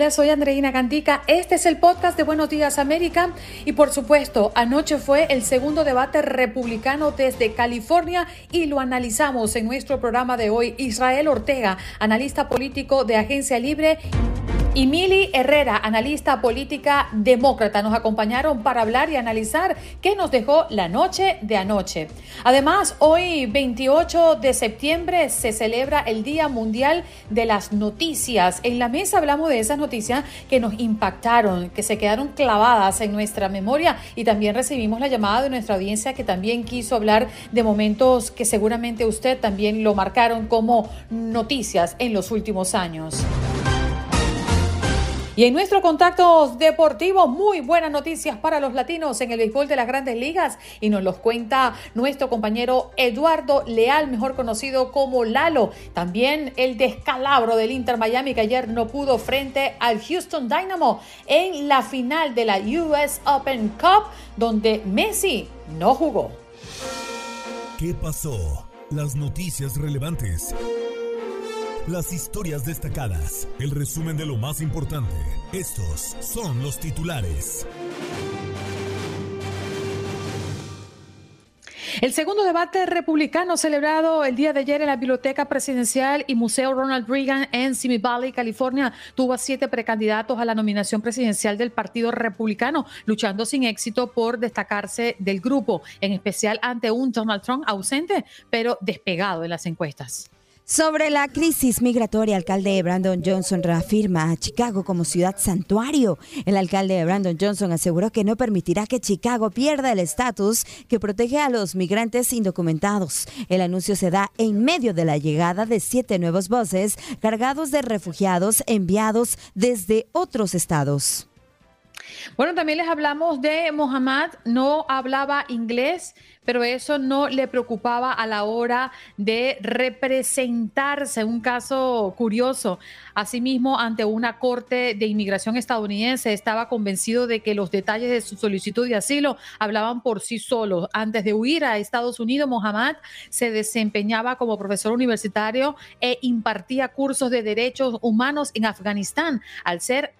Hola, soy Andreina Gandica. Este es el podcast de Buenos Días América. Y por supuesto, anoche fue el segundo debate republicano desde California y lo analizamos en nuestro programa de hoy. Israel Ortega, analista político de Agencia Libre y Mili Herrera, analista política demócrata, nos acompañaron para hablar y analizar qué nos dejó la noche de anoche. Además, hoy 28 de septiembre se celebra el Día Mundial de las Noticias. En la mesa hablamos de esas noticias que nos impactaron, que se quedaron clavadas en nuestra memoria y también recibimos la llamada de nuestra audiencia que también quiso hablar de momentos que seguramente usted también lo marcaron como noticias en los últimos años. Y en nuestro contacto deportivo, muy buenas noticias para los latinos en el béisbol de las grandes ligas y nos los cuenta nuestro compañero Eduardo Leal, mejor conocido como Lalo. También el descalabro del Inter Miami que ayer no pudo frente al Houston Dynamo en la final de la US Open Cup donde Messi no jugó. ¿Qué pasó? Las noticias relevantes las historias destacadas, el resumen de lo más importante. Estos son los titulares. El segundo debate republicano celebrado el día de ayer en la Biblioteca Presidencial y Museo Ronald Reagan en Simi Valley, California, tuvo a siete precandidatos a la nominación presidencial del Partido Republicano, luchando sin éxito por destacarse del grupo, en especial ante un Donald Trump ausente, pero despegado en las encuestas. Sobre la crisis migratoria, el alcalde Brandon Johnson reafirma a Chicago como ciudad santuario. El alcalde Brandon Johnson aseguró que no permitirá que Chicago pierda el estatus que protege a los migrantes indocumentados. El anuncio se da en medio de la llegada de siete nuevos buses cargados de refugiados enviados desde otros estados. Bueno, también les hablamos de Mohamed, no hablaba inglés, pero eso no le preocupaba a la hora de representarse. Un caso curioso. Asimismo, ante una corte de inmigración estadounidense, estaba convencido de que los detalles de su solicitud de asilo hablaban por sí solos. Antes de huir a Estados Unidos, Mohamed se desempeñaba como profesor universitario e impartía cursos de derechos humanos en Afganistán. Al ser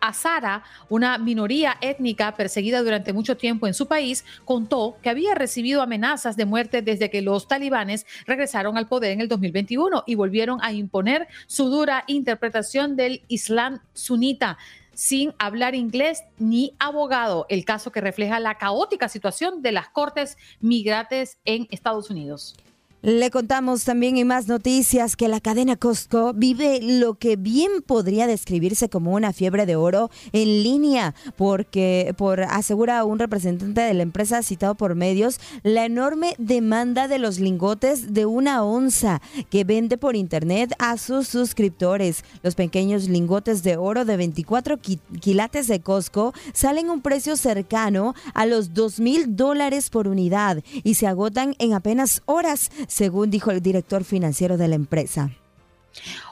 Azara, una minoría étnica perseguida durante mucho tiempo en su país, contó que había recibido amenazas de muerte desde que los talibanes regresaron al poder en el 2021 y volvieron a imponer su dura interpretación del Islam sunita sin hablar inglés ni abogado, el caso que refleja la caótica situación de las cortes migrantes en Estados Unidos. Le contamos también en más noticias que la cadena Costco vive lo que bien podría describirse como una fiebre de oro en línea, porque por asegura un representante de la empresa citado por medios la enorme demanda de los lingotes de una onza que vende por internet a sus suscriptores. Los pequeños lingotes de oro de 24 quilates de Costco salen un precio cercano a los 2 mil dólares por unidad y se agotan en apenas horas según dijo el director financiero de la empresa.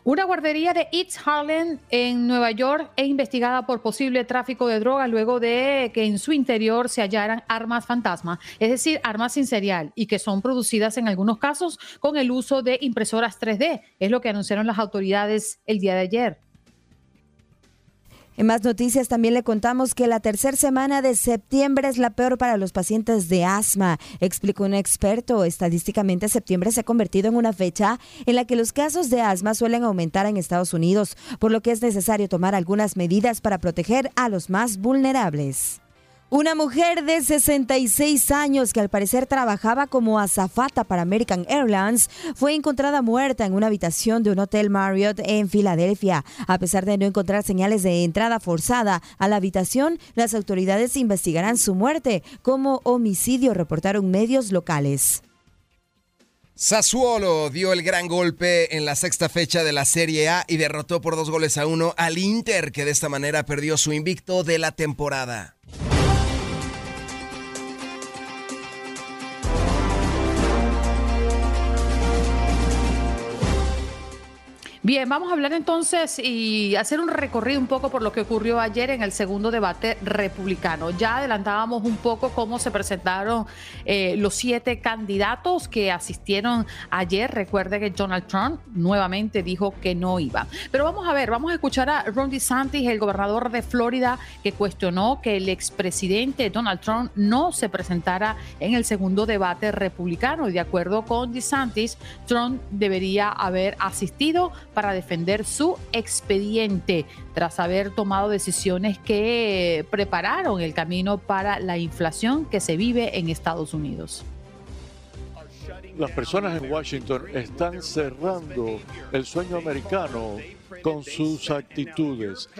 Una guardería de East Harlem en Nueva York es investigada por posible tráfico de drogas luego de que en su interior se hallaran armas fantasma, es decir, armas sin serial y que son producidas en algunos casos con el uso de impresoras 3D, es lo que anunciaron las autoridades el día de ayer. En más noticias también le contamos que la tercera semana de septiembre es la peor para los pacientes de asma, explicó un experto. Estadísticamente septiembre se ha convertido en una fecha en la que los casos de asma suelen aumentar en Estados Unidos, por lo que es necesario tomar algunas medidas para proteger a los más vulnerables. Una mujer de 66 años que al parecer trabajaba como azafata para American Airlines fue encontrada muerta en una habitación de un hotel Marriott en Filadelfia. A pesar de no encontrar señales de entrada forzada a la habitación, las autoridades investigarán su muerte como homicidio, reportaron medios locales. Sassuolo dio el gran golpe en la sexta fecha de la Serie A y derrotó por dos goles a uno al Inter, que de esta manera perdió su invicto de la temporada. Bien, vamos a hablar entonces y hacer un recorrido un poco por lo que ocurrió ayer en el segundo debate republicano. Ya adelantábamos un poco cómo se presentaron eh, los siete candidatos que asistieron ayer. Recuerde que Donald Trump nuevamente dijo que no iba. Pero vamos a ver, vamos a escuchar a Ron DeSantis, el gobernador de Florida, que cuestionó que el expresidente Donald Trump no se presentara en el segundo debate republicano. Y de acuerdo con DeSantis, Trump debería haber asistido para defender su expediente tras haber tomado decisiones que prepararon el camino para la inflación que se vive en Estados Unidos. Las personas en Washington están cerrando el sueño americano con sus actitudes.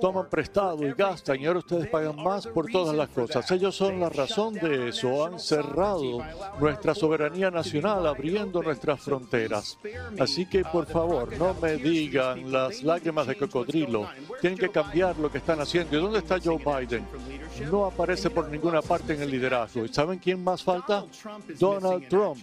Toman prestado y gastan y ahora ustedes pagan más por todas las cosas. Ellos son la razón de eso. Han cerrado nuestra soberanía nacional abriendo nuestras fronteras. Así que por favor, no me digan las lágrimas de cocodrilo. Tienen que cambiar lo que están haciendo. ¿Y dónde está Joe Biden? No aparece por ninguna parte en el liderazgo. ¿Y saben quién más falta? Donald Trump.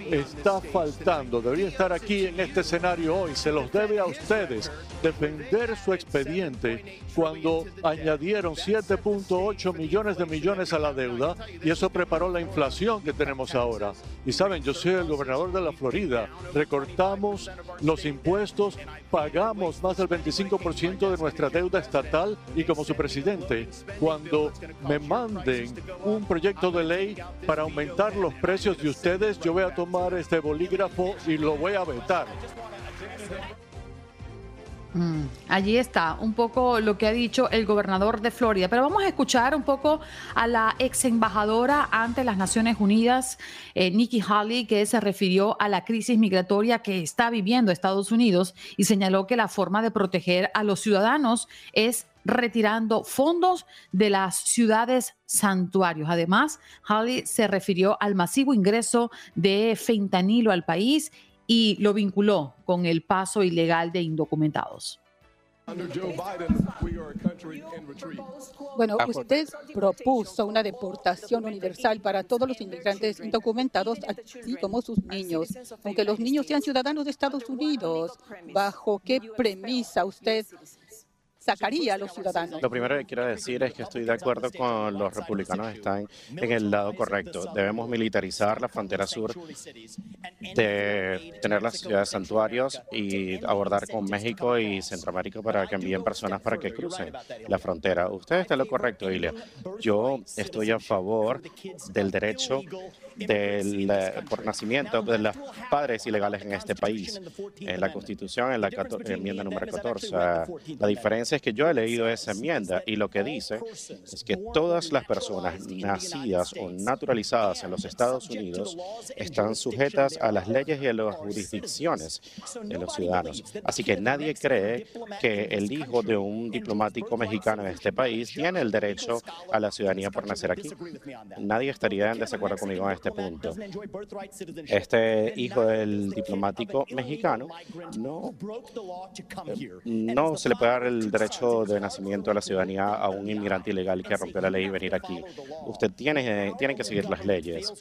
Está faltando. Debería estar aquí en este escenario hoy. Se los debe a ustedes defender su expediente cuando añadieron 7.8 millones de millones a la deuda y eso preparó la inflación que tenemos ahora. Y saben, yo soy el gobernador de la Florida. Recortamos los impuestos, pagamos más del 25% de nuestra deuda estatal y como su presidente, cuando me manden un proyecto de ley para aumentar los precios de ustedes, yo voy a tomar este bolígrafo y lo voy a vetar. Mm, allí está un poco lo que ha dicho el gobernador de Florida. Pero vamos a escuchar un poco a la ex embajadora ante las Naciones Unidas, eh, Nikki Haley, que se refirió a la crisis migratoria que está viviendo Estados Unidos y señaló que la forma de proteger a los ciudadanos es retirando fondos de las ciudades santuarios. Además, Haley se refirió al masivo ingreso de fentanilo al país y lo vinculó con el paso ilegal de indocumentados. Bueno, usted propuso una deportación universal para todos los inmigrantes indocumentados, así como sus niños, aunque los niños sean ciudadanos de Estados Unidos. ¿Bajo qué premisa usted sacaría a los ciudadanos. Lo primero que quiero decir es que estoy de acuerdo con los republicanos, están en el lado correcto. Debemos militarizar la frontera sur, de tener las ciudades santuarios y abordar con México y Centroamérica para que envíen personas para que crucen la frontera. Usted está en lo correcto, Ilia. Yo estoy a favor del derecho del, por nacimiento de los padres ilegales en este país. En la Constitución, en la enmienda número 14, la diferencia es que yo he leído esa enmienda y lo que dice es que todas las personas nacidas o naturalizadas en los Estados Unidos están sujetas a las leyes y a las jurisdicciones de los ciudadanos. Así que nadie cree que el hijo de un diplomático mexicano en este país tiene el derecho a la ciudadanía por nacer aquí. Nadie estaría en desacuerdo conmigo en este punto. Este hijo del diplomático mexicano no, no se le puede dar el derecho de nacimiento a la ciudadanía a un inmigrante ilegal que rompió la ley y venir aquí. Usted tiene, tiene que seguir las leyes.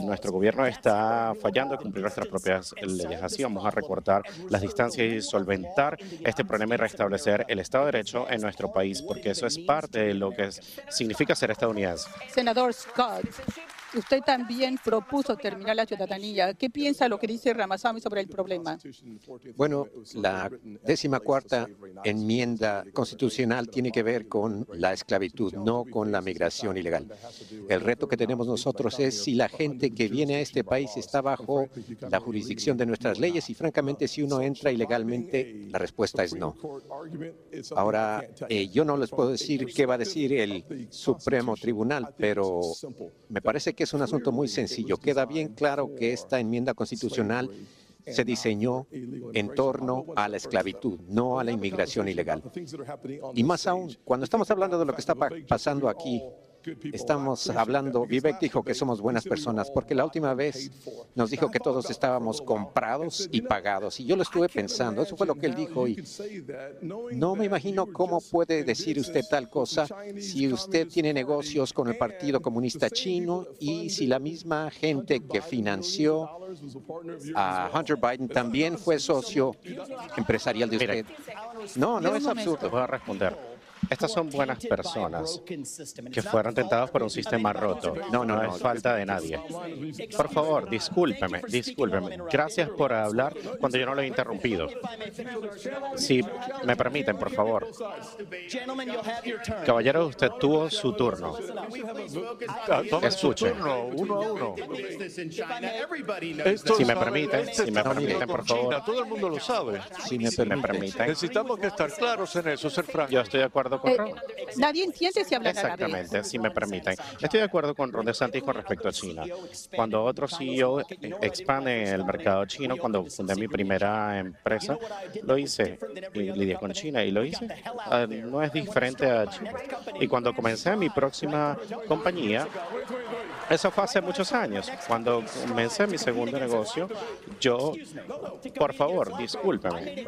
Nuestro gobierno está fallando en cumplir nuestras propias leyes. Así vamos a recortar las distancias y solventar este problema y restablecer el Estado de Derecho en nuestro país, porque eso es parte de lo que significa ser estadounidense. Senador Scott. Usted también propuso terminar la ciudadanía. ¿Qué piensa lo que dice Ramaswamy sobre el problema? Bueno, la décima cuarta enmienda constitucional tiene que ver con la esclavitud, no con la migración ilegal. El reto que tenemos nosotros es si la gente que viene a este país está bajo la jurisdicción de nuestras leyes y francamente si uno entra ilegalmente, la respuesta es no. Ahora, eh, yo no les puedo decir qué va a decir el Supremo Tribunal, pero me parece que es un asunto muy sencillo. Queda bien claro que esta enmienda constitucional se diseñó en torno a la esclavitud, no a la inmigración ilegal. Y más aún, cuando estamos hablando de lo que está pasando aquí, estamos hablando, Vivek dijo que somos buenas personas, porque la última vez nos dijo que todos estábamos comprados y pagados. Y yo lo estuve pensando, eso fue lo que él dijo. Y no me imagino cómo puede decir usted tal cosa si usted tiene negocios con el Partido Comunista Chino y si la misma gente que financió a Hunter Biden también fue socio empresarial de usted. No, no es absurdo. Voy a responder. Estas son buenas personas que fueron tentados por un sistema roto. No, no, es falta de nadie. Por favor, discúlpeme, discúlpeme. Gracias por hablar cuando yo no lo he interrumpido. Si me permiten, por favor. Caballero, usted tuvo su turno. Escuche. Uno a uno. Si me permiten, si me permiten, por favor. Todo el mundo lo sabe. Si me permiten. Necesitamos que estar claros en eso, ser francos. Yo estoy de acuerdo con Eh, Ron. nadie entiende si hablan árabe. Exactamente, si me permiten. Estoy de acuerdo con Ron DeSantis con respecto a China. Cuando otro CEO expande el mercado chino, cuando fundé mi primera empresa, lo hice y lidié con China y lo hice. Ah, no es diferente a China. Y cuando comencé mi próxima compañía, eso fue hace muchos años. Cuando comencé mi segundo negocio, yo, por favor, discúlpeme.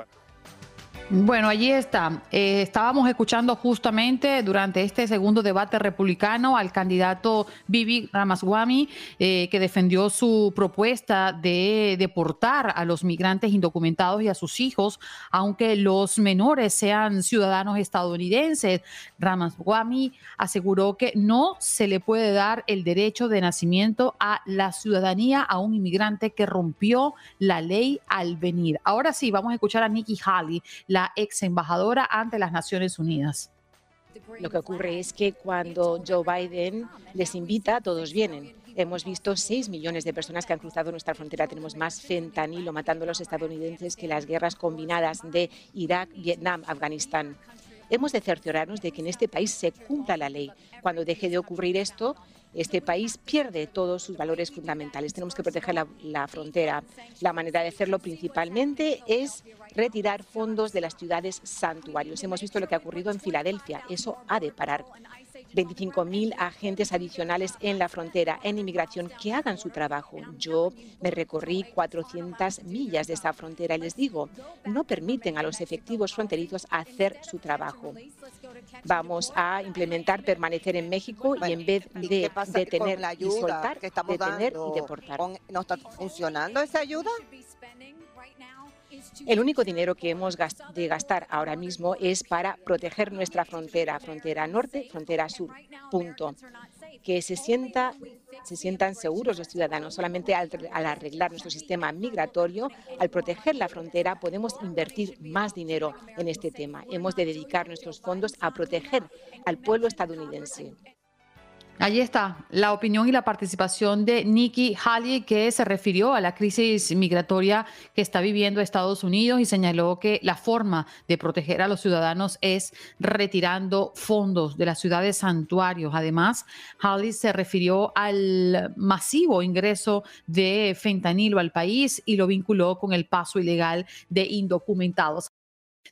Bueno, allí está. Eh, estábamos escuchando justamente durante este segundo debate republicano al candidato Bibi Ramaswamy, eh, que defendió su propuesta de deportar a los migrantes indocumentados y a sus hijos, aunque los menores sean ciudadanos estadounidenses. Ramaswamy aseguró que no se le puede dar el derecho de nacimiento a la ciudadanía a un inmigrante que rompió la ley al venir. Ahora sí, vamos a escuchar a Nikki Haley, la ex embajadora ante las Naciones Unidas. Lo que ocurre es que cuando Joe Biden les invita, todos vienen. Hemos visto 6 millones de personas que han cruzado nuestra frontera. Tenemos más fentanilo matando a los estadounidenses que las guerras combinadas de Irak, Vietnam, Afganistán. Hemos de cerciorarnos de que en este país se cumpla la ley. Cuando deje de ocurrir esto, este país pierde todos sus valores fundamentales. Tenemos que proteger la, frontera. La manera de hacerlo principalmente es retirar fondos de las ciudades santuarios. Hemos visto lo que ha ocurrido en Filadelfia. Eso ha de parar. 25.000 agentes adicionales en la frontera, en inmigración, que hagan su trabajo. Yo me recorrí 400 millas de esa frontera y les digo, no permiten a los efectivos fronterizos hacer su trabajo. Vamos a implementar permanecer en México y en vez de detener y soltar, detener y deportar. ¿No está funcionando esa ayuda? El único dinero que hemos de gastar ahora mismo es para proteger nuestra frontera, frontera norte, frontera sur, punto. Que se, sienta, se sientan seguros los ciudadanos. Solamente al, al arreglar nuestro sistema migratorio, al proteger la frontera, podemos invertir más dinero en este tema. Hemos de dedicar nuestros fondos a proteger al pueblo estadounidense. Allí está la opinión y la participación de Nikki Haley, que se refirió a la crisis migratoria que está viviendo Estados Unidos y señaló que la forma de proteger a los ciudadanos es retirando fondos de las ciudades santuarios. Además, Haley se refirió al masivo ingreso de fentanilo al país y lo vinculó con el paso ilegal de indocumentados.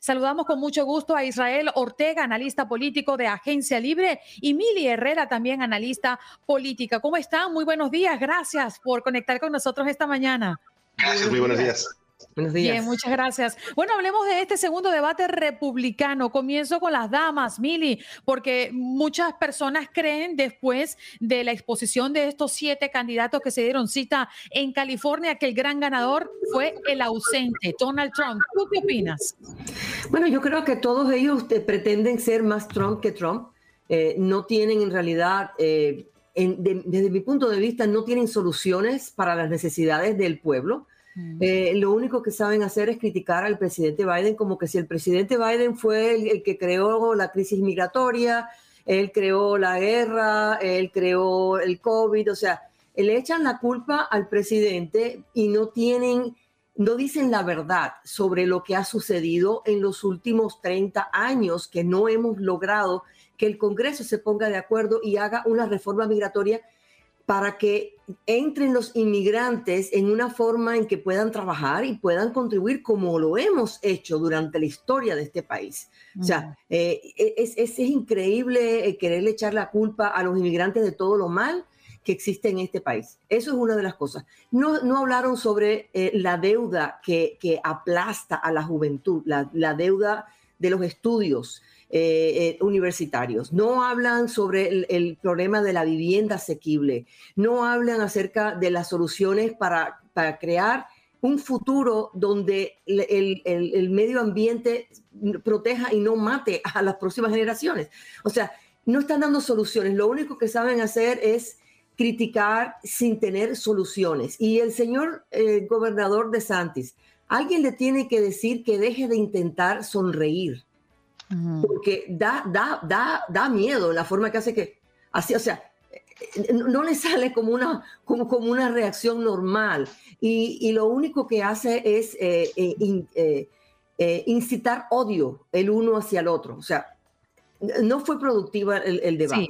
Saludamos con mucho gusto a Israel Ortega, analista político de Agencia Libre, y Mili Herrera, también analista política. ¿Cómo están? Muy buenos días. Gracias por conectar con nosotros esta mañana. Gracias, muy buenos días. Buenos días. Bien, muchas gracias. Bueno, hablemos de este segundo debate republicano. Comienzo con las damas, Mili, porque muchas personas creen después de la exposición de estos siete candidatos que se dieron cita en California que el gran ganador fue el ausente, Donald Trump. ¿Tú qué opinas? Bueno, yo creo que todos ellos pretenden ser más Trump que Trump. Eh, no tienen en realidad... Eh, en, de, desde mi punto de vista, no tienen soluciones para las necesidades del pueblo. Eh, lo único que saben hacer es criticar al presidente Biden como que si el presidente Biden fue el, el, que creó la crisis migratoria, él creó la guerra, él creó el COVID, o sea, le echan la culpa al presidente y no tienen, no dicen la verdad sobre lo que ha sucedido en los últimos 30 años, que no hemos logrado que el Congreso se ponga de acuerdo y haga una reforma migratoria para que entren los inmigrantes en una forma en que puedan trabajar y puedan contribuir como lo hemos hecho durante la historia de este país. O sea, eh, es, es, increíble eh, quererle echar la culpa a los inmigrantes de todo lo mal que existe en este país. Eso es una de las cosas. No, no hablaron sobre eh, la deuda que, que, aplasta a la juventud, la, la deuda de los estudios, eh, eh, universitarios, no hablan sobre el, problema de la vivienda asequible, no hablan acerca de las soluciones para, para crear un futuro donde el, el, medio ambiente proteja y no mate a las próximas generaciones. O sea, no están dando soluciones, lo único que saben hacer es criticar sin tener soluciones. Y el señor eh, gobernador de Santis, alguien le tiene que decir que deje de intentar sonreír porque da, da, da, da miedo la forma que hace que, así, o sea, eh, no le sale como una, como, como una reacción normal y, y lo único que hace es eh, eh, incitar odio el uno hacia el otro. O sea, no fue productiva el, el debate.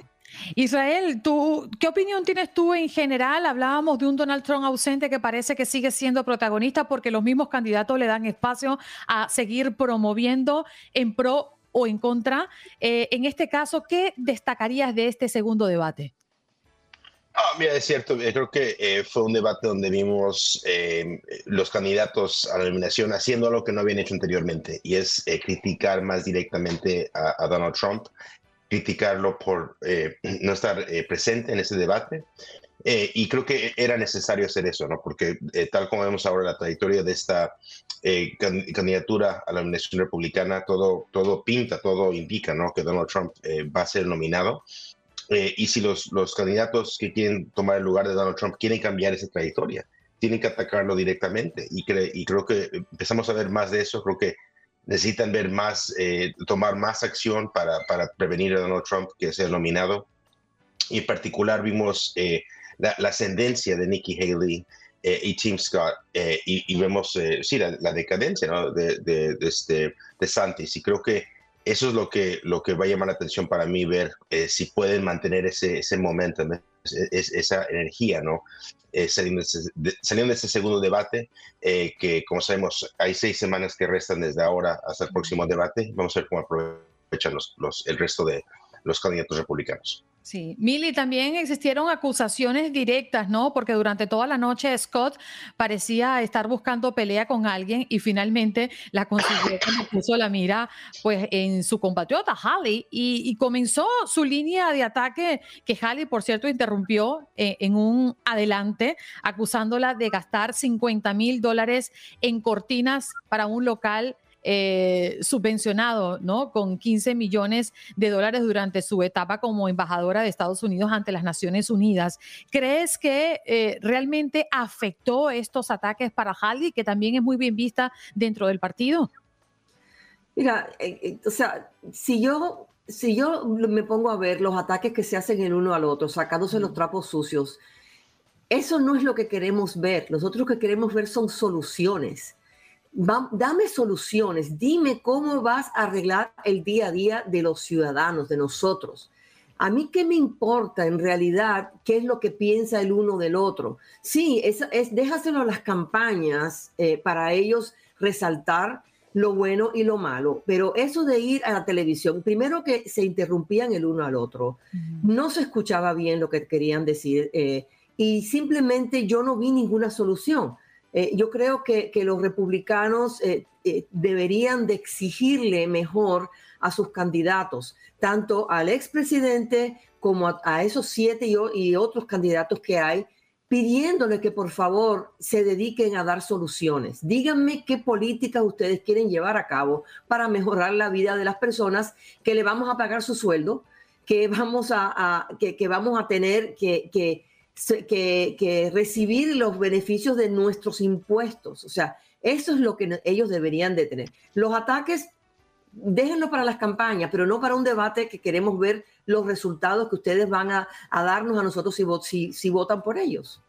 Israel, ¿tú, ¿qué opinión tienes tú en general? Hablábamos de un Donald Trump ausente que parece que sigue siendo protagonista porque los mismos candidatos le dan espacio a seguir promoviendo en pro o en contra. Eh, en este caso, ¿qué destacarías de este segundo debate? Ah, mira, es cierto, creo que eh, fue un debate donde vimos eh, los candidatos a la eliminación haciendo algo que no habían hecho anteriormente, y es criticar más directamente a, Donald Trump, criticarlo por no estar presente en ese debate. y creo que era necesario hacer eso, ¿no? Porque tal como vemos ahora la trayectoria de esta eh, candidatura a la nominación republicana, todo, todo pinta, todo indica ¿no? que Donald Trump eh, va a ser nominado. Eh, y si los, los candidatos que quieren tomar el lugar de Donald Trump quieren cambiar esa trayectoria, tienen que atacarlo directamente. Y, y creo que empezamos a ver más de eso. Creo que necesitan ver más, tomar más acción para, para, prevenir a Donald Trump que sea nominado. Y en particular vimos la, la, ascendencia de Nikki Haley eh, y Tim Scott, eh, y, vemos, eh, sí, la, decadencia ¿no? de, de, de, este, de Santis. Y creo que eso es lo que, lo que va a llamar la atención para mí, ver si pueden mantener ese, ese momento, esa energía, ¿no? saliendo, de ese, de ese, segundo debate, que como sabemos, hay seis semanas que restan desde ahora hasta el próximo debate. Vamos a ver cómo aprovechan los, los, el resto de los candidatos republicanos. Sí, Mili, también existieron acusaciones directas, ¿no? Porque durante toda la noche Scott parecía estar buscando pelea con alguien y finalmente la consiguió puso la mira pues en su compatriota Halley y, comenzó su línea de ataque que Halley, por cierto, interrumpió eh, en un adelante acusándola de gastar 50 mil dólares en cortinas para un local eh, subvencionado, ¿no? Con 15 millones de dólares durante su etapa como embajadora de Estados Unidos ante las Naciones Unidas. ¿Crees que eh, realmente afectó estos ataques para Haldi, que también es muy bien vista dentro del partido? Mira, eh, o sea, si yo, si yo me pongo a ver los ataques que se hacen el uno al otro, sacándose los trapos sucios, eso no es lo que queremos ver. Nosotros lo que queremos ver son soluciones dame soluciones, dime cómo vas a arreglar el día a día de los ciudadanos, de nosotros. A mí qué me importa en realidad qué es lo que piensa el uno del otro. Sí, es, es déjaselo a las campañas eh, para ellos resaltar lo bueno y lo malo, pero eso de ir a la televisión, primero que se interrumpían el uno al otro, no se escuchaba bien lo que querían decir eh, y simplemente yo no vi ninguna solución. Eh, yo creo que, los republicanos eh, eh, deberían de exigirle mejor a sus candidatos, tanto al expresidente como a, esos siete y, otros candidatos que hay, pidiéndole que por favor se dediquen a dar soluciones. Díganme qué políticas ustedes quieren llevar a cabo para mejorar la vida de las personas que le vamos a pagar su sueldo, que vamos a, que, vamos a tener que, que que, recibir los beneficios de nuestros impuestos. O sea, eso es lo que ellos deberían de tener. Los ataques, déjenlo para las campañas, pero no para un debate que queremos ver los resultados que ustedes van a, darnos a nosotros si, si, si votan por ellos.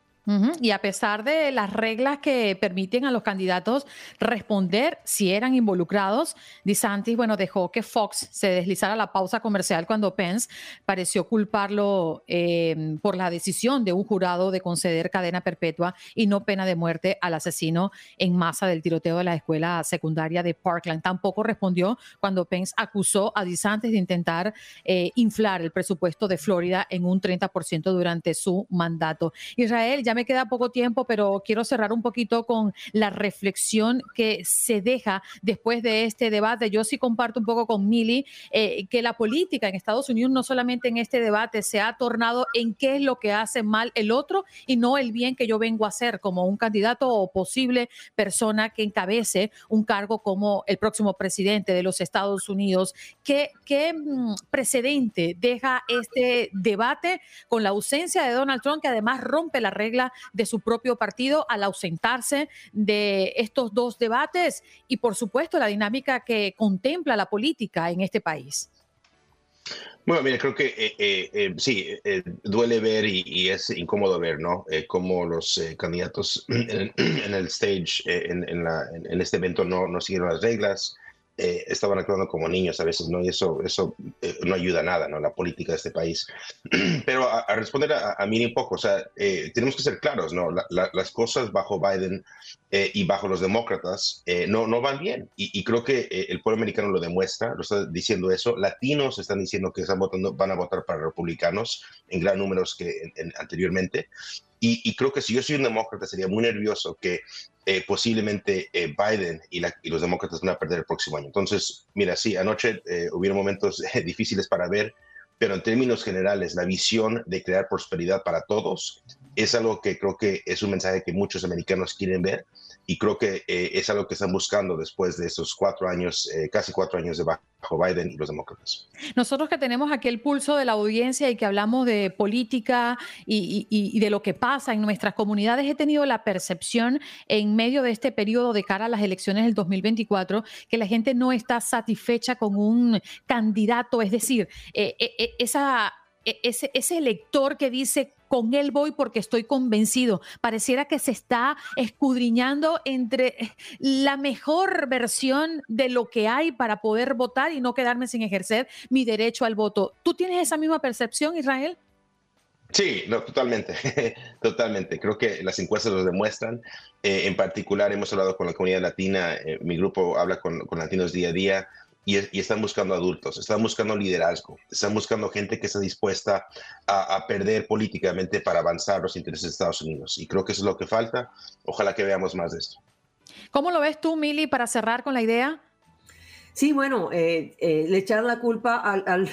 Y a pesar de las reglas que permiten a los candidatos responder si eran involucrados, DeSantis, bueno, dejó que Fox se deslizara la pausa comercial cuando Pence pareció culparlo eh, por la decisión de un jurado de conceder cadena perpetua y no pena de muerte al asesino en masa del tiroteo de la escuela secundaria de Parkland. Tampoco respondió cuando Pence acusó a DeSantis de intentar eh, inflar el presupuesto de Florida en un 30% durante su mandato. Israel ya me queda poco tiempo, pero quiero cerrar un poquito con la reflexión que se deja después de este debate. Yo sí comparto un poco con Mili eh, que la política en Estados Unidos, no solamente en este debate, se ha tornado en qué es lo que hace mal el otro y no el bien que yo vengo a hacer como un candidato o posible persona que encabece un cargo como el próximo presidente de los Estados Unidos. ¿Qué, qué mm, precedente deja este debate con la ausencia de Donald Trump, que además rompe la regla? De su propio partido al ausentarse de estos dos debates y, por supuesto, la dinámica que contempla la política en este país. Bueno, mira, creo que eh, eh, eh, sí, duele ver y, es incómodo ver, ¿no? cómo los candidatos en, el stage, en, en, este evento, no, no siguieron las reglas, eh, estaban actuando como niños a veces, ¿no? Y eso, eso eh, no ayuda a nada, ¿no? La política de este país. Pero a, responder a, a, mí un poco, o sea, eh, tenemos que ser claros, ¿no? las cosas bajo Biden y bajo los demócratas no, no van bien. Y, creo que el pueblo americano lo demuestra, lo está diciendo eso. Latinos están diciendo que están votando, van a votar para republicanos en gran números que anteriormente. Y, creo que si yo soy un demócrata sería muy nervioso que eh, posiblemente eh, Biden y, los demócratas van a perder el próximo año. Entonces, mira, sí, anoche eh, hubieron momentos difíciles para ver, pero en términos generales, la visión de crear prosperidad para todos es algo que creo que es un mensaje que muchos americanos quieren ver y creo que eh, es algo que están buscando después de esos cuatro años, eh, casi cuatro años de bajo Biden y los demócratas. Nosotros que tenemos aquí el pulso de la audiencia y que hablamos de política y, y, de lo que pasa en nuestras comunidades, he tenido la percepción en medio de este periodo de cara a las elecciones del 2024 que la gente no está satisfecha con un candidato, es decir, eh, esa e, ese, ese, elector que dice con él voy porque estoy convencido. Pareciera que se está escudriñando entre la mejor versión de lo que hay para poder votar y no quedarme sin ejercer mi derecho al voto. ¿Tú tienes esa misma percepción, Israel? Sí, no, totalmente, totalmente. Creo que las encuestas lo demuestran. Eh, en particular, hemos hablado con la comunidad latina, eh, mi grupo habla con latinos día a día y, están buscando adultos, están buscando liderazgo, están buscando gente que está dispuesta a, perder políticamente para avanzar los intereses de Estados Unidos. Y creo que eso es lo que falta. Ojalá que veamos más de esto. ¿Cómo lo ves tú, Mili, para cerrar con la idea? Sí, bueno, eh, eh, le echar la culpa al,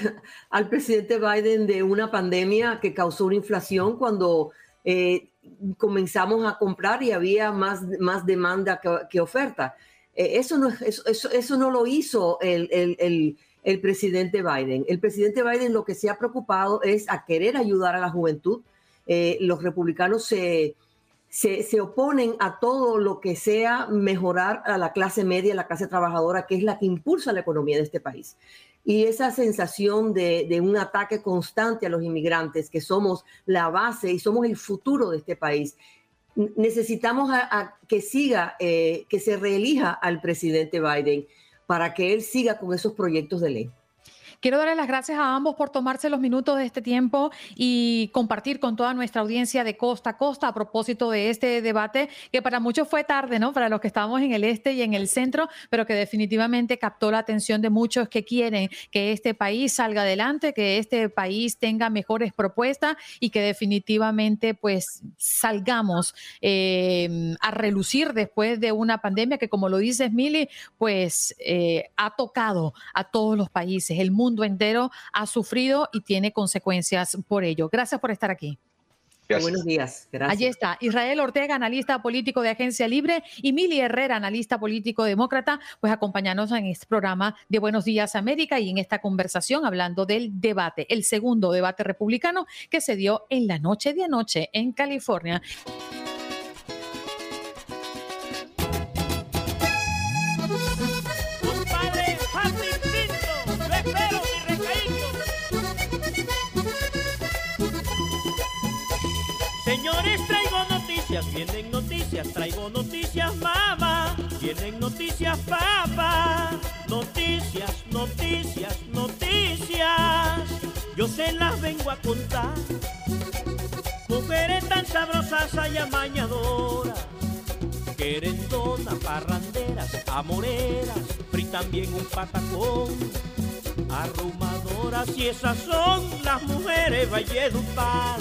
al, presidente Biden de una pandemia que causó una inflación cuando eh, comenzamos a comprar y había más, más demanda que, que oferta. Eh, eso, no, eso, eso, no lo hizo el, el, el, presidente Biden. El presidente Biden lo que se ha preocupado es a querer ayudar a la juventud. Eh, los republicanos se, se, se, oponen a todo lo que sea mejorar a la clase media, la clase trabajadora, que es la que impulsa la economía de este país. Y esa sensación de, de, un ataque constante a los inmigrantes, que somos la base y somos el futuro de este país, necesitamos a, que siga, eh, que se reelija al presidente Biden para que él siga con esos proyectos de ley. Quiero darle las gracias a ambos por tomarse los minutos de este tiempo y compartir con toda nuestra audiencia de costa a costa a propósito de este debate, que para muchos fue tarde, ¿no? Para los que estamos en el este y en el centro, pero que definitivamente captó la atención de muchos que quieren que este país salga adelante, que este país tenga mejores propuestas y que definitivamente pues salgamos eh, a relucir después de una pandemia que como lo dices Mili, pues eh, ha tocado a todos los países, el mundo mundo entero ha sufrido y tiene consecuencias por ello. Gracias por estar aquí. Buenos días. Gracias. Allí está Israel Ortega, analista político de Agencia Libre, y Mili Herrera, analista político demócrata, pues acompañándonos en este programa de Buenos Días América y en esta conversación hablando del debate, el segundo debate republicano que se dio en la noche de anoche en California. Señores, traigo noticias vienen noticias, traigo noticias, mamá. Vienen noticias, papá. Noticias, noticias, noticias. Yo se las vengo a contar. Mujeres tan sabrosas y amañadoras. Querendonas, parranderas, amoreras, fritan bien un patacón. Arrumadoras y esas son las mujeres Valledupar.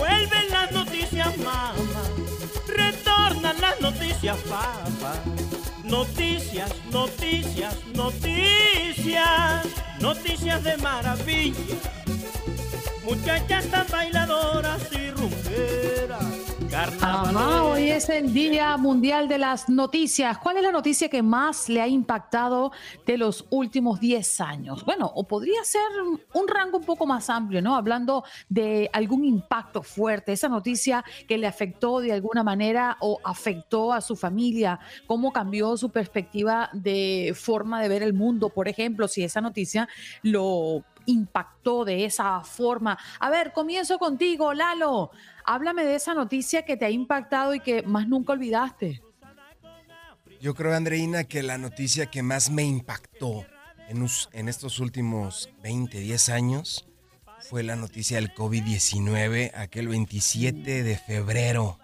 Vuelven las noticias, mamá. Retornan las noticias, papá. Noticias, noticias, noticias. Noticias de maravilla. Muchachas tan bailadoras y rumberas. Hoy es el Día Mundial de las Noticias. ¿Cuál es la noticia que más le ha impactado de los últimos 10 años? Bueno, o podría ser un rango un poco más amplio, ¿no? Hablando de algún impacto fuerte, esa noticia que le afectó de alguna manera o afectó a su familia, cómo cambió su perspectiva de forma de ver el mundo, por ejemplo, si esa noticia lo impactó de esa forma. A ver, comienzo contigo, Lalo. Háblame de esa noticia que te ha impactado y que más nunca olvidaste. Yo creo, Andreina, que la noticia que más me impactó en, en estos últimos 20, 10 años fue la noticia del COVID-19, aquel 27 de febrero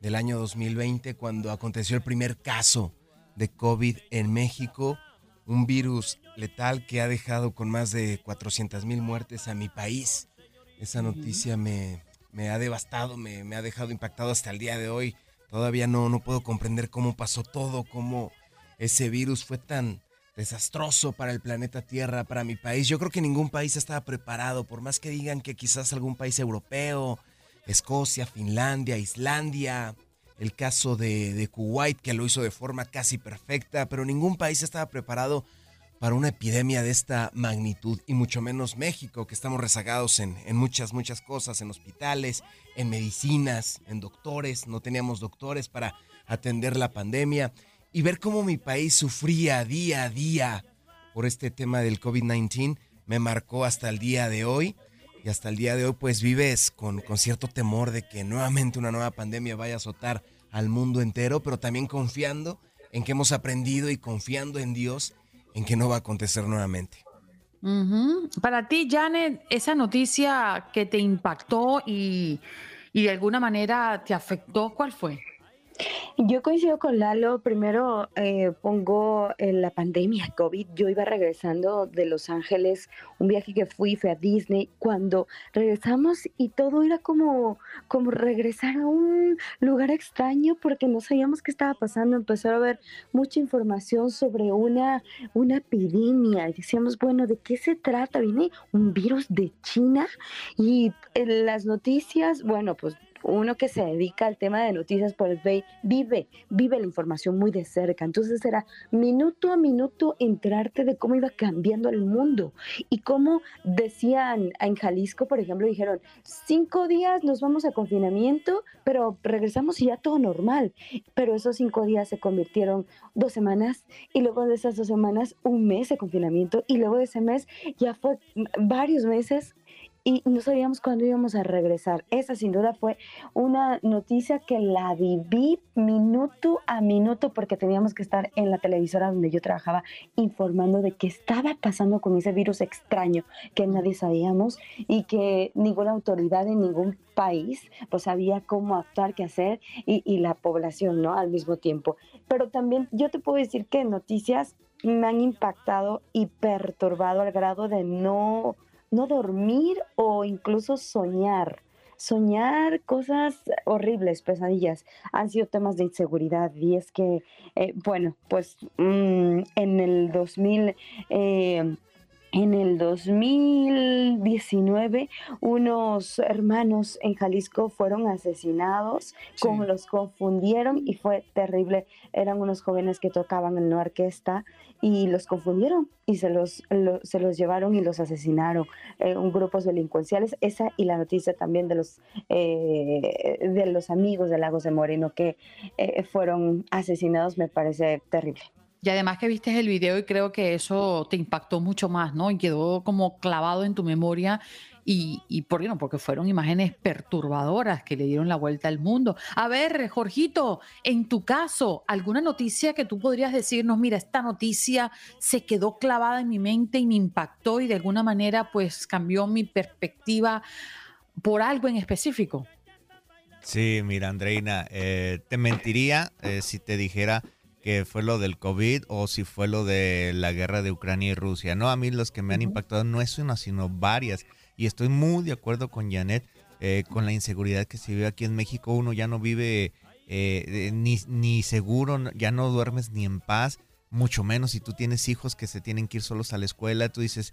del año 2020, cuando aconteció el primer caso de COVID en México, un virus letal que ha dejado con más de 400 mil muertes a mi país. Esa noticia me, me ha devastado, me, me, ha dejado impactado hasta el día de hoy. Todavía no, no puedo comprender cómo pasó todo, cómo ese virus fue tan desastroso para el planeta Tierra, para mi país. Yo creo que ningún país estaba preparado, por más que digan que quizás algún país europeo, Escocia, Finlandia, Islandia, el caso de, de Kuwait que lo hizo de forma casi perfecta, pero ningún país estaba preparado para una epidemia de esta magnitud y mucho menos México, que estamos rezagados en, en, muchas, muchas cosas, en hospitales, en medicinas, en doctores, no teníamos doctores para atender la pandemia. Y ver cómo mi país sufría día a día por este tema del COVID-19 me marcó hasta el día de hoy. Y hasta el día de hoy pues vives con, con cierto temor de que nuevamente una nueva pandemia vaya a azotar al mundo entero, pero también confiando en que hemos aprendido y confiando en Dios en que no va a acontecer nuevamente. Para ti, Janet, esa noticia que te impactó y, y de alguna manera te afectó, ¿cuál fue? Yo coincido con Lalo. Primero eh, pongo en la pandemia COVID. Yo iba regresando de Los Ángeles, un viaje que fui, fui a Disney. Cuando regresamos y todo era como, como regresar a un lugar extraño porque no sabíamos qué estaba pasando. Empezó a haber mucha información sobre una, una epidemia. Y decíamos, bueno, ¿de qué se trata? Viene un virus de China y en las noticias, bueno, pues uno que se dedica al tema de noticias, pues ve, vive, vive la información muy de cerca. Entonces era minuto a minuto enterarte de cómo iba cambiando el mundo y cómo decían en Jalisco, por ejemplo, dijeron, cinco días nos vamos a confinamiento, pero regresamos y ya todo normal. Pero esos cinco días se convirtieron dos semanas y luego de esas dos semanas un mes de confinamiento y luego de ese mes ya fue varios meses y no sabíamos cuándo íbamos a regresar. Esa sin duda fue una noticia que la viví minuto a minuto porque teníamos que estar en la televisora donde yo trabajaba informando de qué estaba pasando con ese virus extraño que nadie sabíamos y que ninguna autoridad en ningún país pues sabía cómo actuar, qué hacer y, y la población, ¿no? Al mismo tiempo. Pero también yo te puedo decir que noticias me han impactado y perturbado al grado de no no dormir o incluso soñar. Soñar cosas horribles, pesadillas, han sido temas de inseguridad y es que, eh, bueno, pues mm, en el 2000... Eh, en el 2019, unos hermanos en Jalisco fueron asesinados, como los confundieron y fue terrible. Eran unos jóvenes que tocaban en una orquesta y los confundieron y se los, se los llevaron y los asesinaron. Eh, un grupos delincuenciales, esa y la noticia también de los, eh, de los amigos de Lagos de Moreno que eh, fueron asesinados me parece terrible. Y además que viste el video y creo que eso te impactó mucho más, ¿no? Y quedó como clavado en tu memoria y, por no, porque fueron imágenes perturbadoras que le dieron la vuelta al mundo. A ver, Jorgito, en tu caso, ¿alguna noticia que tú podrías decirnos, mira, esta noticia se quedó clavada en mi mente y me impactó y de alguna manera pues cambió mi perspectiva por algo en específico? Sí, mira, Andreina, eh, te mentiría eh, si te dijera que fue lo del COVID o si fue lo de la guerra de Ucrania y Rusia. No, a mí los que me han impactado no es una, sino varias. Y estoy muy de acuerdo con Janet, eh, con la inseguridad que se vive aquí en México. Uno ya no vive ni, ni seguro, ya no duermes ni en paz, mucho menos si tú tienes hijos que se tienen que ir solos a la escuela. Tú dices,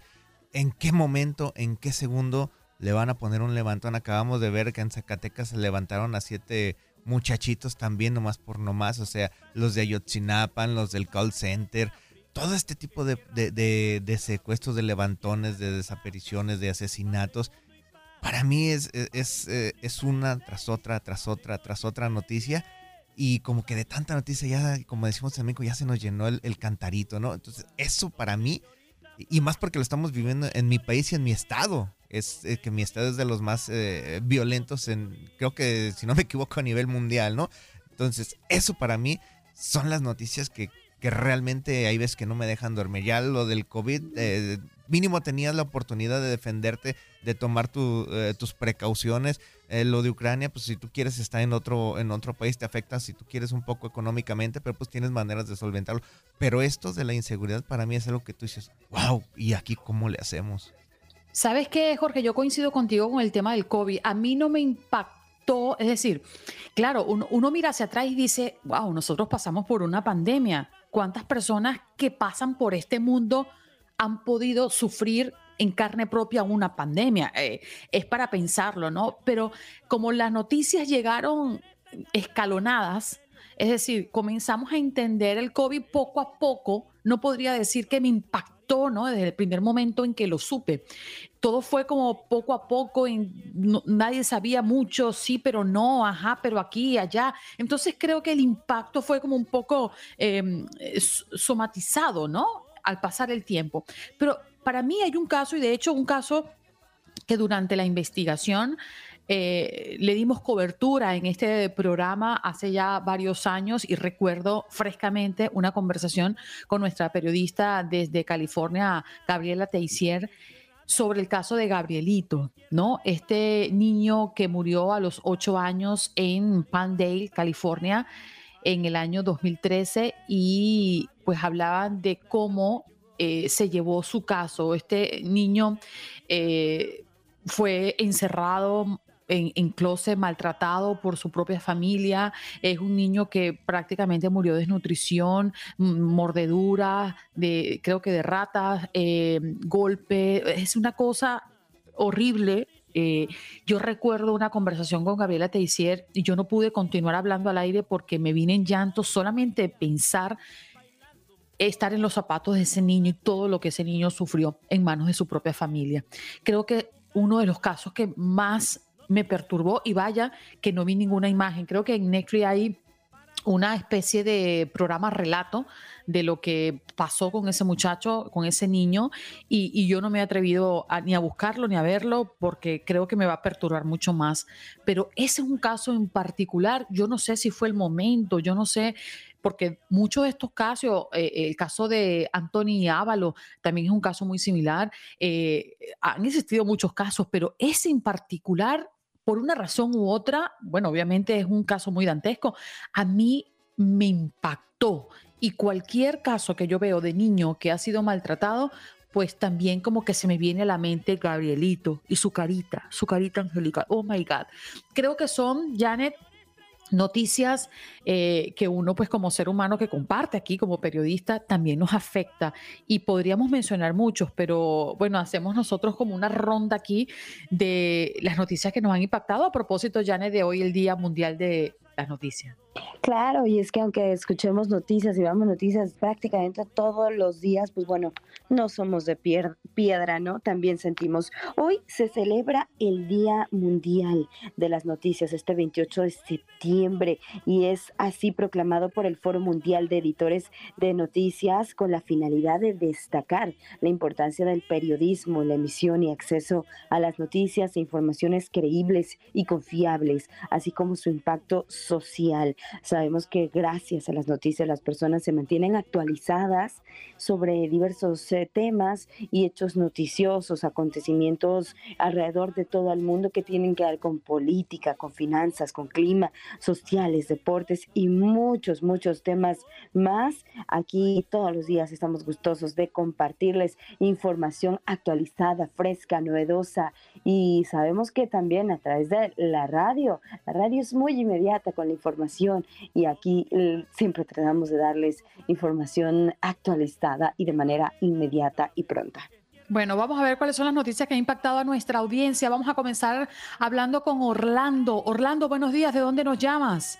¿en qué momento, en qué segundo le van a poner un levantón. Acabamos de ver que en Zacatecas se levantaron a siete muchachitos también, nomás por nomás, o sea, los de Ayotzinapan, los del call center, todo este tipo de, de, secuestros, de levantones, de desapariciones, de asesinatos. Para mí es, es, es, una tras otra, tras otra, tras otra noticia. Y como que de tanta noticia ya, como decimos en México, ya se nos llenó el, el cantarito, ¿no? Entonces, eso para mí, y más porque lo estamos viviendo en mi país y en mi estado es eh, que mi estado es de los más eh, violentos en, creo que si no me equivoco a nivel mundial, ¿no? Entonces, eso para mí son las noticias que, que realmente hay veces que no me dejan dormir. Ya lo del COVID, eh, mínimo tenías la oportunidad de defenderte, de tomar tus precauciones. lo de Ucrania, pues si tú quieres estar en otro, en otro país, te afecta si tú quieres un poco económicamente, pero pues tienes maneras de solventarlo. Pero esto de la inseguridad para mí es algo que tú dices, wow, ¿y aquí cómo le hacemos? ¿Sabes qué, Jorge? Yo coincido contigo con el tema del COVID. A mí no me impactó, es decir, claro, uno, mira hacia atrás y dice, wow, nosotros pasamos por una pandemia. ¿Cuántas personas que pasan por este mundo han podido sufrir en carne propia una pandemia? Eh, es para pensarlo, ¿no? Pero como las noticias llegaron escalonadas, es decir, comenzamos a entender el COVID poco a poco, no podría decir que me impactó ¿no? Desde el primer momento en que lo supe. Todo fue como poco a poco, nadie sabía mucho, sí, pero no, ajá, pero aquí allá. Entonces creo que el impacto fue como un poco em, somatizado, ¿no? Al pasar el tiempo. Pero para mí hay un caso, y de hecho un caso que durante la investigación eh, le dimos cobertura en este programa hace ya varios años y recuerdo frescamente una conversación con nuestra periodista desde California, Gabriela Teissier, sobre el caso de Gabrielito, ¿no? Este niño que murió a los ocho años en Pandale, California, en el año 2013 y pues hablaban de cómo eh, se llevó su caso. Este niño eh, fue encerrado en, en closet, maltratado por su propia familia. Es un niño que prácticamente murió de desnutrición, mordedura, de, creo que de ratas, eh, golpe. Es una cosa horrible. Eh, yo recuerdo una conversación con Gabriela Teissier y yo no pude continuar hablando al aire porque me vine en llanto solamente pensar estar en los zapatos de ese niño y todo lo que ese niño sufrió en manos de su propia familia. Creo que uno de los casos que más me perturbó y vaya que no vi ninguna imagen. Creo que en Netflix hay una especie de programa relato de lo que pasó con ese muchacho, con ese niño, y, yo no me he atrevido ni a buscarlo ni a verlo porque creo que me va a perturbar mucho más. Pero ese es un caso en particular, yo no sé si fue el momento, yo no sé, porque muchos de estos casos, eh, el caso de Anthony Ávalo también es un caso muy similar, eh, han existido muchos casos, pero ese en particular por una razón u otra, bueno, obviamente es un caso muy dantesco, a mí me impactó. Y cualquier caso que yo veo de niño que ha sido maltratado, pues también como que se me viene a la mente Gabrielito y su carita, su carita angelical. Oh my God. Creo que son, Janet, noticias eh, que uno pues como ser humano que comparte aquí como periodista también nos afecta y podríamos mencionar muchos, pero bueno, hacemos nosotros como una ronda aquí de las noticias que nos han impactado a propósito, Janet, de hoy el Día Mundial de las Noticias. Claro, y es que aunque escuchemos noticias y veamos noticias prácticamente todos los días, pues bueno, no somos de piedra, ¿no? También sentimos. Hoy se celebra el Día Mundial de las Noticias, este 28 de septiembre, y es así proclamado por el Foro Mundial de Editores de Noticias con la finalidad de destacar la importancia del periodismo, la emisión y acceso a las noticias e informaciones creíbles y confiables, así como su impacto social. Sabemos que gracias a las noticias las personas se mantienen actualizadas sobre diversos eh, temas y hechos noticiosos, acontecimientos alrededor de todo el mundo que tienen que ver con política, con finanzas, con clima, sociales, deportes y muchos, muchos temas más. Aquí todos los días estamos gustosos de compartirles información actualizada, fresca, novedosa y sabemos que también a través de la radio, la radio es muy inmediata con la información y aquí eh, siempre tratamos de darles información actualizada y de manera inmediata y pronta. Bueno, vamos a ver cuáles son las noticias que han impactado a nuestra audiencia. Vamos a comenzar hablando con Orlando. Orlando, buenos días. ¿De dónde nos llamas?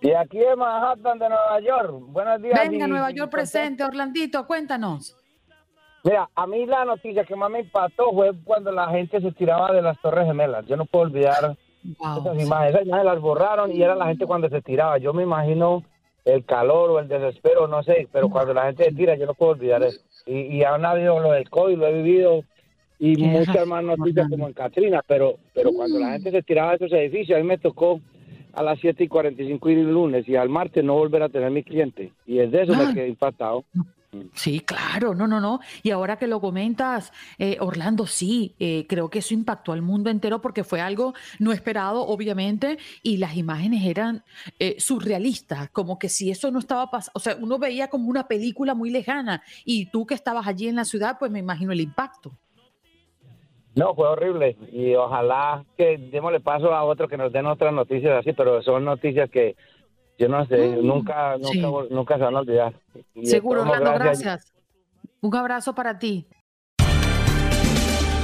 Y aquí en Manhattan de Nueva York. Buenos días. Venga, Nueva York presente. Orlandito, cuéntanos. Mira, a mí la noticia que más me impactó fue cuando la gente se tiraba de las Torres Gemelas. Yo no puedo olvidar esas imágenes. Esas imágenes las borraron y era la gente cuando se tiraba. Yo me imagino el calor o el desespero, no sé, pero cuando la gente se tira, yo no puedo olvidar eso. Y, y aún ha habido lo del COVID, lo he vivido y muchas más noticias como en Katrina, pero, pero cuando la gente se tiraba de esos edificios, a mí me tocó a las 7 y 45 ir el lunes y al martes no volver a tener mi cliente. Y es de eso me quedé impactado. Sí, claro, no, no, no. Y ahora que lo comentas, eh, Orlando, sí, eh, creo que eso impactó al mundo entero porque fue algo no esperado, obviamente, y las imágenes eran eh, surrealistas, como que si eso no estaba pasando, o sea, uno veía como una película muy lejana, y tú que estabas allí en la ciudad, pues me imagino el impacto. No, fue horrible, y ojalá que démosle paso a otro que nos den otras noticias así, pero son noticias que yo no sé, mm, nunca, nunca, nunca se van a olvidar. Seguro, Orlando, gracias. Un abrazo para ti.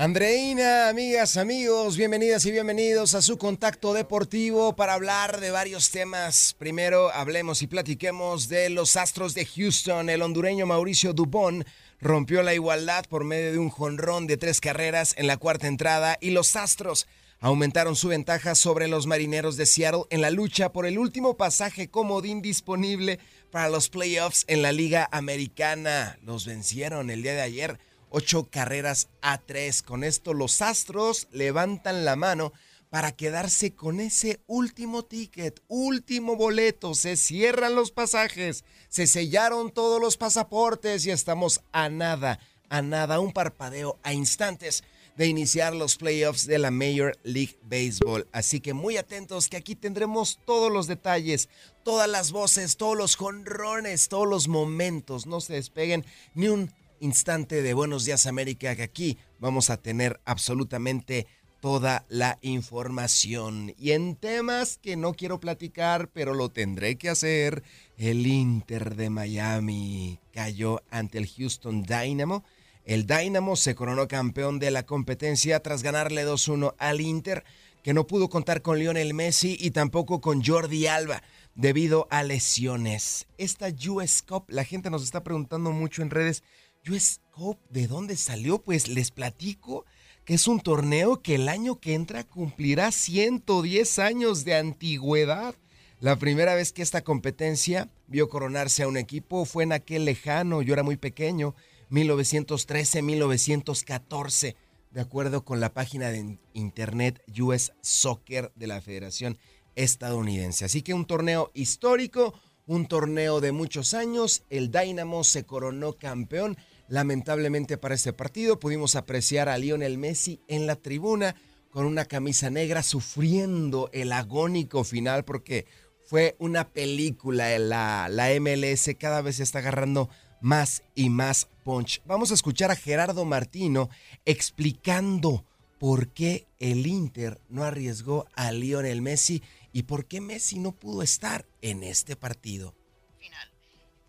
Andreina, amigas, amigos, bienvenidas y bienvenidos a su contacto deportivo para hablar de varios temas. Primero hablemos y platiquemos de los Astros de Houston. El hondureño Mauricio Dubón rompió la igualdad por medio de un jonrón de tres carreras en la cuarta entrada y los Astros aumentaron su ventaja sobre los Marineros de Seattle en la lucha por el último pasaje comodín disponible para los playoffs en la Liga Americana. Los vencieron el día de ayer ocho carreras a tres. Con esto los Astros levantan la mano para quedarse con ese último ticket, último boleto. Se cierran los pasajes, se sellaron todos los pasaportes y estamos a nada, a nada, un parpadeo, a instantes de iniciar los playoffs de la Major League Baseball. Así que muy atentos que aquí tendremos todos los detalles, todas las voces, todos los jonrones, todos los momentos. No se despeguen ni un instante de Buenos Días América, que aquí vamos a tener absolutamente toda la información. Y en temas que no quiero platicar, pero lo tendré que hacer, el Inter de Miami cayó ante el Houston Dynamo. El Dynamo se coronó campeón de la competencia tras ganarle 2-1 al Inter, que no pudo contar con Lionel Messi y tampoco con Jordi Alba debido a lesiones. Esta US Cup, la gente nos está preguntando mucho en redes, US Cup, ¿de dónde salió? Pues les platico que es un torneo que el año que entra cumplirá 110 años de antigüedad. La primera vez que esta competencia vio coronarse a un equipo fue en aquel lejano, yo era muy pequeño, 1913-1914, de acuerdo con la página de internet US Soccer de la Federación estadounidense. Así que un torneo histórico, un torneo de muchos años, el Dynamo se coronó campeón. Lamentablemente para este partido pudimos apreciar a Lionel Messi en la tribuna con una camisa negra sufriendo el agónico final porque fue una película, la, la MLS cada vez se está agarrando más y más punch. Vamos a escuchar a Gerardo Martino explicando por qué el Inter no arriesgó a Lionel Messi y por qué Messi no pudo estar en este partido. Final.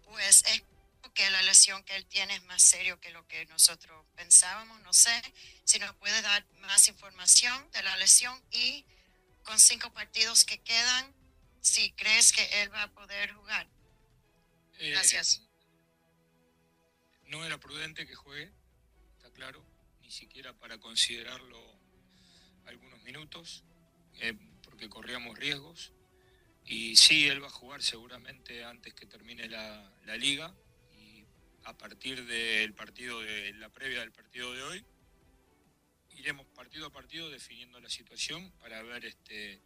Pues es que la lesión que él tiene es más serio que lo que nosotros pensábamos. No sé si nos puede dar más información de la lesión y con cinco partidos que quedan, si crees que él va a poder jugar. Eh, Gracias. no era prudente que juegue, está claro, ni siquiera para considerarlo algunos minutos, eh, porque corríamos riesgos. Y sí, él va a jugar seguramente antes que termine la, la liga a partir del partido de la previa del partido de hoy iremos partido a partido definiendo la situación para ver este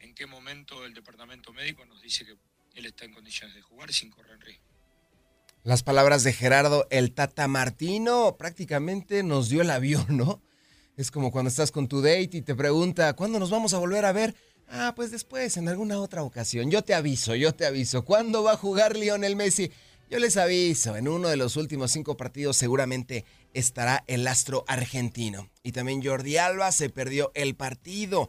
en qué momento el departamento médico nos dice que él está en condiciones de jugar sin correr riesgo. Las palabras de Gerardo, el Tata Martino, prácticamente nos dio el avión, ¿no? Es como cuando estás con tu date y te pregunta, ¿cuándo nos vamos a volver a ver? Ah, pues después, en alguna otra ocasión. Yo te aviso, yo te aviso. ¿Cuándo va a jugar Lionel Messi? Yo les aviso, en uno de los últimos cinco partidos seguramente estará el astro argentino. Y también Jordi Alba se perdió el partido.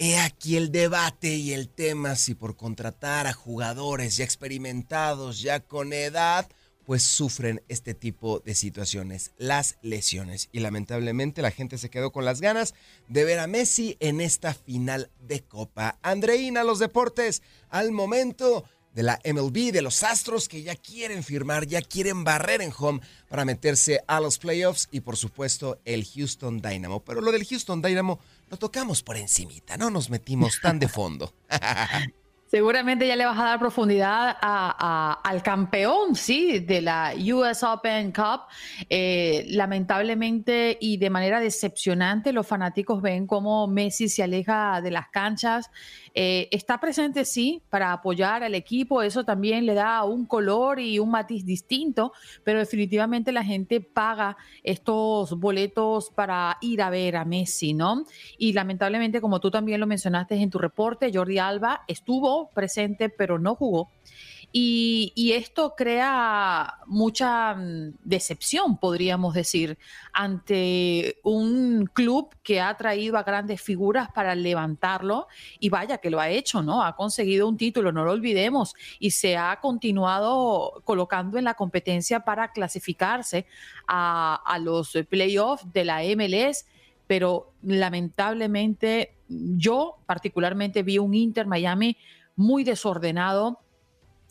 He aquí el debate y el tema si por contratar a jugadores ya experimentados, ya con edad, pues sufren este tipo de situaciones, las lesiones. Y lamentablemente la gente se quedó con las ganas de ver a Messi en esta final de Copa. Andreina, los deportes, al momento de la MLB, de los Astros que ya quieren firmar, ya quieren barrer en home para meterse a los playoffs y por supuesto el Houston Dynamo. Pero lo del Houston Dynamo lo tocamos por encimita, no nos metimos tan de fondo. Seguramente ya le vas a dar profundidad a- al campeón, sí, de la US Open Cup. Eh, lamentablemente y de manera decepcionante, los fanáticos ven cómo Messi se aleja de las canchas. Eh, está presente, sí, para apoyar al equipo. Eso también le da un color y un matiz distinto, pero definitivamente la gente paga estos boletos para ir a ver a Messi, ¿no? Y lamentablemente, como tú también lo mencionaste en tu reporte, Jordi Alba estuvo presente, pero no jugó. Y, esto crea mucha mm, decepción, podríamos decir, ante un club que ha traído a grandes figuras para levantarlo y vaya que lo ha hecho, ¿no? Ha conseguido un título, no lo olvidemos, y se ha continuado colocando en la competencia para clasificarse a, a los playoffs de la MLS pero lamentablemente yo particularmente vi un Inter Miami muy desordenado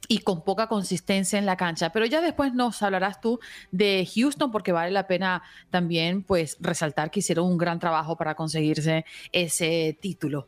y con poca consistencia en la cancha. Pero ya después nos hablarás tú de Houston porque vale la pena también pues resaltar que hicieron un gran trabajo para conseguirse ese título.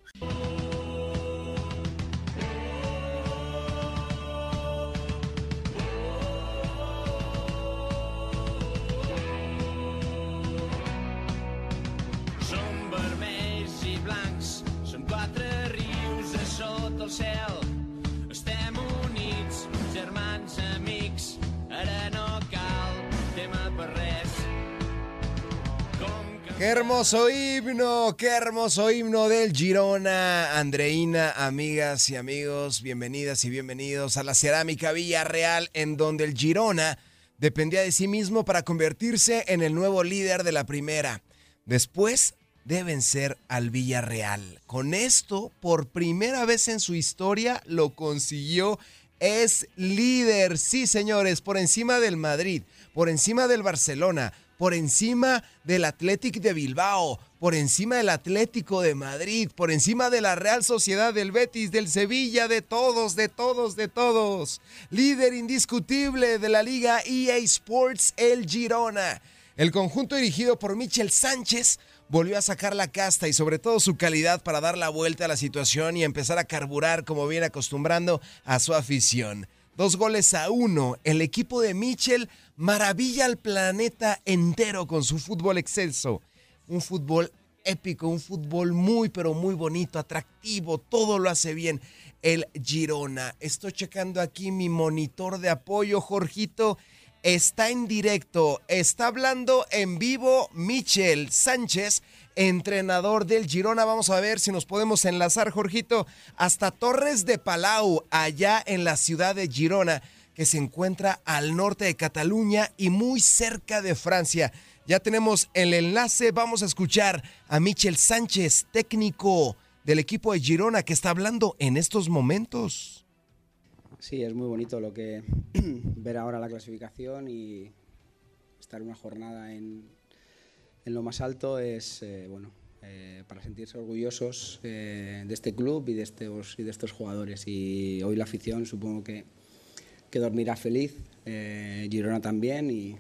Qué hermoso himno, qué hermoso himno del Girona. Andreina, amigas y amigos, bienvenidas y bienvenidos a la Cerámica Villarreal, en donde el Girona dependía de sí mismo para convertirse en el nuevo líder de la primera. Después de vencer al Villarreal. Con esto, por primera vez en su historia, lo consiguió. Es líder, sí señores, por encima del Madrid, por encima del Barcelona, por encima del Athletic de Bilbao, por encima del Atlético de Madrid, por encima de la Real Sociedad del Betis, del Sevilla, de todos, de todos, de todos. Líder indiscutible de la Liga EA Sports, el Girona. El conjunto dirigido por Michel Sánchez volvió a sacar la casta y sobre todo su calidad para dar la vuelta a la situación y empezar a carburar como viene acostumbrando a su afición. Dos goles a uno, el equipo de Michel maravilla al planeta entero con su fútbol excelso. Un fútbol épico, un fútbol muy, pero muy bonito, atractivo, todo lo hace bien el Girona. Estoy checando aquí mi monitor de apoyo, Jorgito. Está en directo, está hablando en vivo Michel Sánchez, entrenador del Girona. Vamos a ver si nos podemos enlazar, Jorgito, hasta Torres de Palau, allá en la ciudad de Girona, que se encuentra al norte de Cataluña y muy cerca de Francia. Ya tenemos el enlace, vamos a escuchar a Michel Sánchez, técnico del equipo de Girona, que está hablando en estos momentos. Sí, es muy bonito lo que ver ahora la clasificación y estar una jornada en, en lo más alto es eh, bueno eh, para sentirse orgullosos eh, de este club y de estos y de estos jugadores y hoy la afición supongo que, que dormirá feliz Girona también y,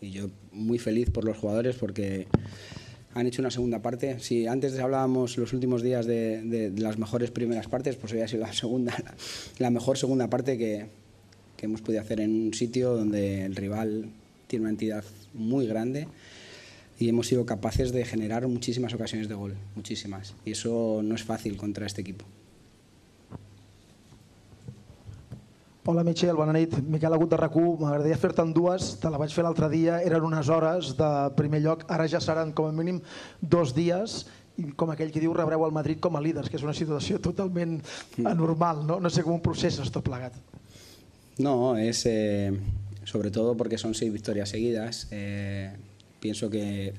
y yo muy feliz por los jugadores porque han hecho una segunda parte. Si antes hablábamos los últimos días de, las mejores primeras partes, pues hoy ha sido la segunda, la mejor segunda parte que, que hemos podido hacer en un sitio donde el rival tiene una entidad muy grande y hemos sido capaces de generar muchísimas ocasiones de gol, muchísimas. Y eso no es fácil contra este equipo. Hola Michel, bona nit. Miquel Agut de RAC1, m'agradaria fer-te'n dues, te la vaig fer l'altre dia, eren unes hores de primer lloc, ara ja seran com a mínim dos dies, i com aquell que diu rebreu el Madrid com a líders, que és una situació totalment anormal, no? No sé com un processes tot plegat. No, es eh, sobre todo porque son seis victorias seguidas. Eh, pienso que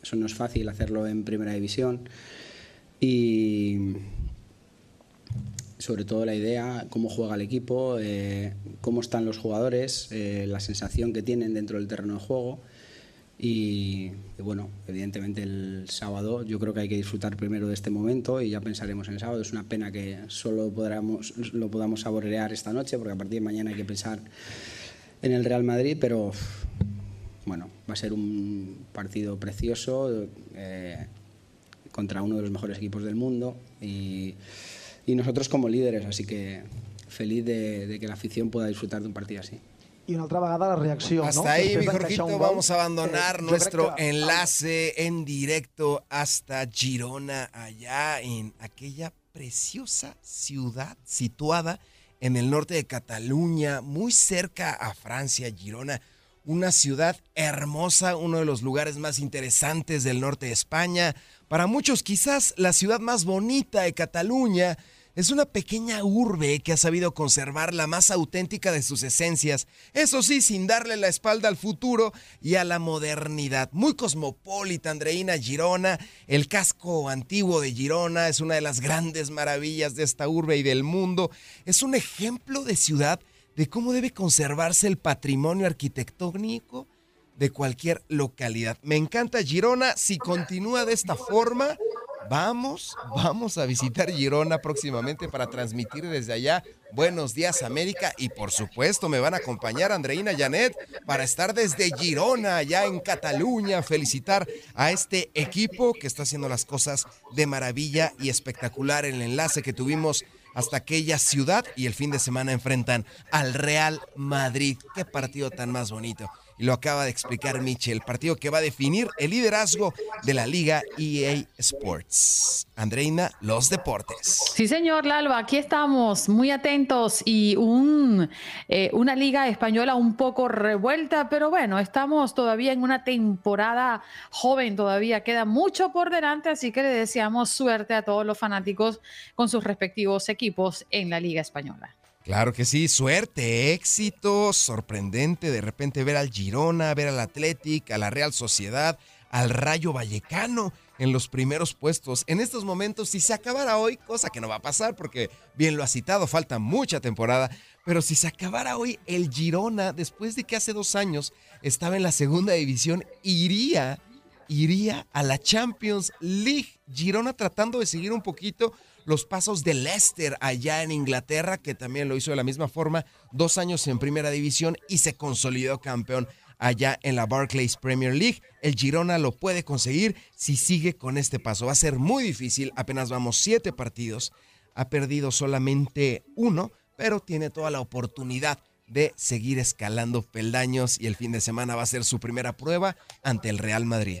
eso no es fácil hacerlo en primera división y sobre todo la idea, cómo juega el equipo, eh, cómo están los jugadores, eh, la sensación que tienen dentro del terreno de juego. Y, bueno, evidentemente el sábado yo creo que hay que disfrutar primero de este momento y ya pensaremos en el sábado. Es una pena que solo podamos, lo podamos saborear esta noche porque a partir de mañana hay que pensar en el Real Madrid, pero bueno, va a ser un partido precioso eh, contra uno de los mejores equipos del mundo y y nosotros como líderes, así que feliz de, de que la afición pueda disfrutar de un partido así. Y una otra vegada la reacción. Hasta ahí, mi Jorgito, vamos a abandonar nuestro enlace en directo hasta Girona, allá en aquella preciosa ciudad situada en el norte de Cataluña, muy cerca a Francia, Girona. Una ciudad hermosa, uno de los lugares más interesantes del norte de España. Para muchos quizás la ciudad más bonita de Cataluña es una pequeña urbe que ha sabido conservar la más auténtica de sus esencias, eso sí, sin darle la espalda al futuro y a la modernidad. Muy cosmopolita, Andreina Girona, el casco antiguo de Girona es una de las grandes maravillas de esta urbe y del mundo. Es un ejemplo de ciudad de cómo debe conservarse el patrimonio arquitectónico de cualquier localidad. Me encanta Girona, si continúa de esta forma Vamos, vamos a visitar Girona próximamente para transmitir desde allá Buenos Días América y por supuesto me van a acompañar Andreina Janet para estar desde Girona, allá en Cataluña, felicitar a este equipo que está haciendo las cosas de maravilla y espectacular. El enlace que tuvimos hasta aquella ciudad y el fin de semana enfrentan al Real Madrid. Qué partido tan más bonito y lo acaba de explicar Michel, partido que va a definir el liderazgo de la Liga EA Sports. Andreina, los deportes. Sí, señor Lalo, aquí estamos muy atentos y un, eh, una liga española un poco revuelta, pero bueno, estamos todavía en una temporada joven, todavía queda mucho por delante, así que le deseamos suerte a todos los fanáticos con sus respectivos equipos en la liga española. Claro que sí, suerte, éxito, sorprendente de repente ver al Girona, ver al Athletic, a la Real Sociedad, al Rayo Vallecano en los primeros puestos. En estos momentos, si se acabara hoy, cosa que no va a pasar porque bien lo ha citado, falta mucha temporada, pero si se acabara hoy el Girona, después de que hace dos años estaba en la segunda división, iría, iría a la Champions League. Girona tratando de seguir un poquito los pasos de Leicester allá en Inglaterra, que también lo hizo de la misma forma, dos años en primera división y se consolidó campeón allá en la Barclays Premier League. El Girona lo puede conseguir si sigue con este paso. Va a ser muy difícil, apenas vamos siete partidos, ha perdido solamente uno, pero tiene toda la oportunidad de seguir escalando peldaños y el fin de semana va a ser su primera prueba ante el Real Madrid.